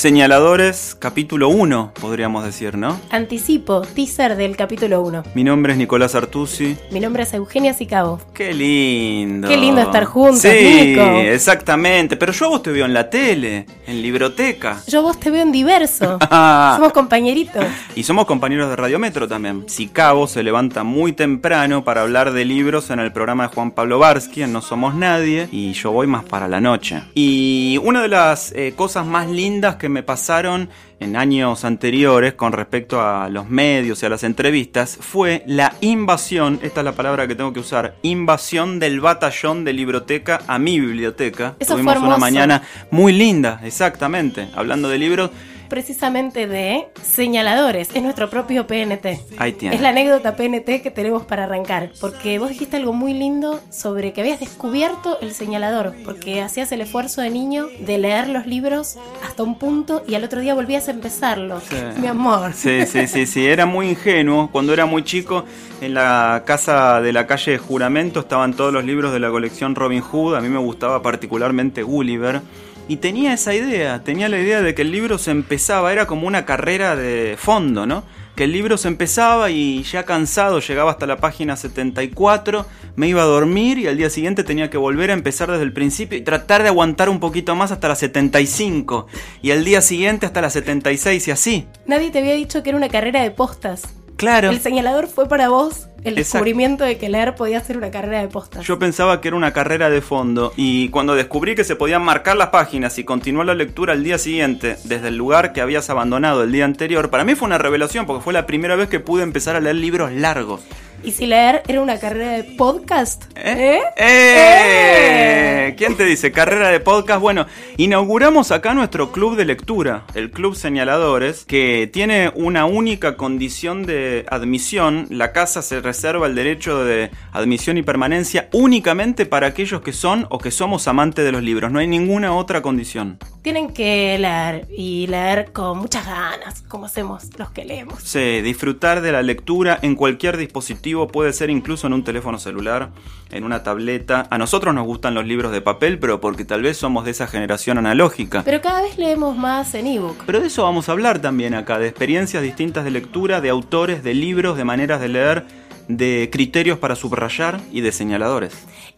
Señaladores, capítulo 1, podríamos decir, ¿no? Anticipo, teaser del capítulo 1. Mi nombre es Nicolás Artusi. Mi nombre es Eugenia Sicabo. Qué lindo. Qué lindo estar juntos, sí, Nico. exactamente. Pero yo a vos te veo en la tele, en libroteca. Yo a vos te veo en diverso. Somos compañeritos. Y somos compañeros de Radio Metro también. Sicabo se levanta muy temprano para hablar de libros en el programa de Juan Pablo Barsky, en No Somos Nadie, y yo voy más para la noche. Y una de las eh, cosas más lindas que me pasaron en años anteriores con respecto a los medios y a las entrevistas fue la invasión, esta es la palabra que tengo que usar, invasión del batallón de libroteca a mi biblioteca. Eso Tuvimos fue una mañana muy linda, exactamente, hablando de libros. Precisamente de señaladores. Es nuestro propio PNT. Ahí tiene. Es la anécdota PNT que tenemos para arrancar. Porque vos dijiste algo muy lindo sobre que habías descubierto el señalador. Porque hacías el esfuerzo de niño de leer los libros hasta un punto y al otro día volvías a empezarlo. Sí. Mi amor. Sí, sí, sí, sí, era muy ingenuo. Cuando era muy chico, en la casa de la calle de Juramento estaban todos los libros de la colección Robin Hood. A mí me gustaba particularmente Gulliver. Y tenía esa idea, tenía la idea de que el libro se empezaba, era como una carrera de fondo, ¿no? Que el libro se empezaba y ya cansado llegaba hasta la página 74, me iba a dormir y al día siguiente tenía que volver a empezar desde el principio y tratar de aguantar un poquito más hasta la 75 y al día siguiente hasta la 76 y así. Nadie te había dicho que era una carrera de postas. Claro. El señalador fue para vos el Exacto. descubrimiento de que leer podía ser una carrera de postas. Yo pensaba que era una carrera de fondo y cuando descubrí que se podían marcar las páginas y continuar la lectura al día siguiente desde el lugar que habías abandonado el día anterior, para mí fue una revelación porque fue la primera vez que pude empezar a leer libros largos. ¿Y si leer era una carrera de podcast? ¿Eh? ¿Eh? ¡Eh! ¿Quién te dice? Carrera de podcast. Bueno, inauguramos acá nuestro club de lectura, el Club Señaladores, que tiene una única condición de admisión. La casa se reserva el derecho de admisión y permanencia únicamente para aquellos que son o que somos amantes de los libros. No hay ninguna otra condición. Tienen que leer y leer con muchas ganas, como hacemos los que leemos. Sí, disfrutar de la lectura en cualquier dispositivo, puede ser incluso en un teléfono celular, en una tableta. A nosotros nos gustan los libros de papel, pero porque tal vez somos de esa generación analógica. Pero cada vez leemos más en ebook. Pero de eso vamos a hablar también acá, de experiencias distintas de lectura, de autores, de libros, de maneras de leer, de criterios para subrayar y de señaladores.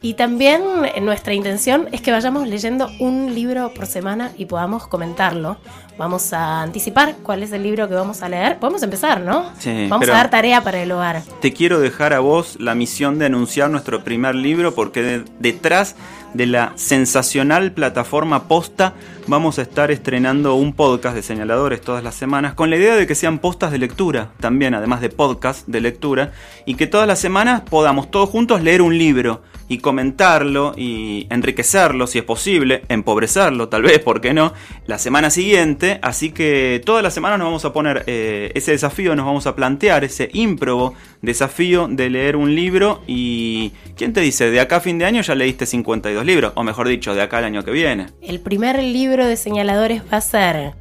Y también eh, nuestra intención es que vayamos leyendo un libro por semana y podamos comentarlo. Vamos a anticipar cuál es el libro que vamos a leer. Podemos empezar, ¿no? Sí, vamos a dar tarea para el hogar. Te quiero dejar a vos la misión de anunciar nuestro primer libro porque de- detrás de la sensacional plataforma Posta vamos a estar estrenando un podcast de señaladores todas las semanas con la idea de que sean postas de lectura también, además de podcast de lectura, y que todas las semanas podamos todos juntos leer un libro y comentarlo y enriquecerlo si es posible, empobrecerlo tal vez, ¿por qué no? La semana siguiente, así que todas las semanas nos vamos a poner eh, ese desafío, nos vamos a plantear ese ímprobo desafío de leer un libro y ¿quién te dice? De acá a fin de año ya leíste 52 libros, o mejor dicho, de acá al año que viene. El primer libro de señaladores va a ser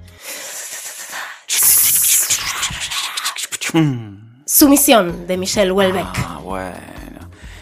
Sumisión de Michelle Houellebecq. Ah, bueno.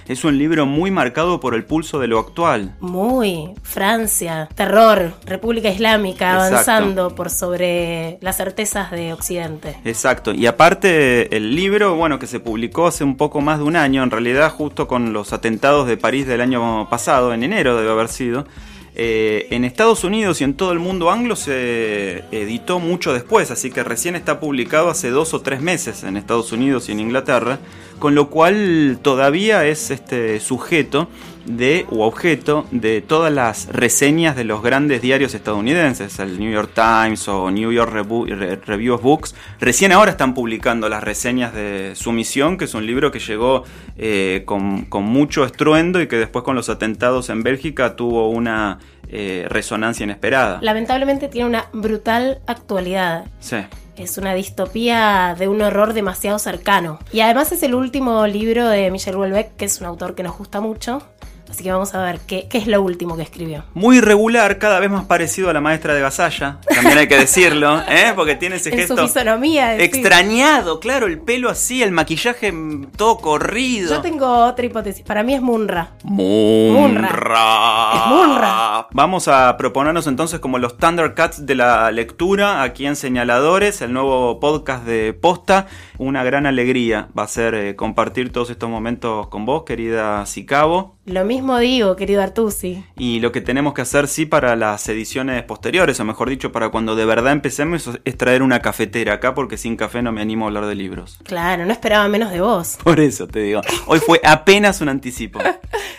Es un libro muy marcado por el pulso de lo actual. Muy Francia, terror, República Islámica Exacto. avanzando por sobre las certezas de Occidente. Exacto, y aparte el libro, bueno, que se publicó hace un poco más de un año, en realidad justo con los atentados de París del año pasado, en enero debe haber sido, eh, en Estados Unidos y en todo el mundo anglo se editó mucho después, así que recién está publicado hace dos o tres meses en Estados Unidos y en Inglaterra, con lo cual todavía es este sujeto de o objeto de todas las reseñas de los grandes diarios estadounidenses, el New York Times o New York Re- Review of Books. Recién ahora están publicando las reseñas de Sumisión, que es un libro que llegó eh, con, con mucho estruendo y que después con los atentados en Bélgica tuvo una eh, resonancia inesperada. Lamentablemente tiene una brutal actualidad. Sí. Es una distopía de un horror demasiado cercano. Y además es el último libro de Michel Houellebecq, que es un autor que nos gusta mucho. Así que vamos a ver qué, qué es lo último que escribió. Muy regular, cada vez más parecido a la maestra de Gasalla. También hay que decirlo, ¿eh? porque tiene ese En gesto. su fisonomía. Extrañado, claro, el pelo así, el maquillaje todo corrido. Yo tengo otra hipótesis. Para mí es Munra. Munra. Es Munra. Vamos a proponernos entonces como los Thundercats de la lectura aquí en Señaladores, el nuevo podcast de Posta. Una gran alegría va a ser eh, compartir todos estos momentos con vos, querida Sicabo. Lo mismo digo, querido Artusi. Y lo que tenemos que hacer, sí, para las ediciones posteriores, o mejor dicho, para cuando de verdad empecemos, es traer una cafetera acá, porque sin café no me animo a hablar de libros. Claro, no esperaba menos de vos. Por eso te digo, hoy fue apenas un anticipo.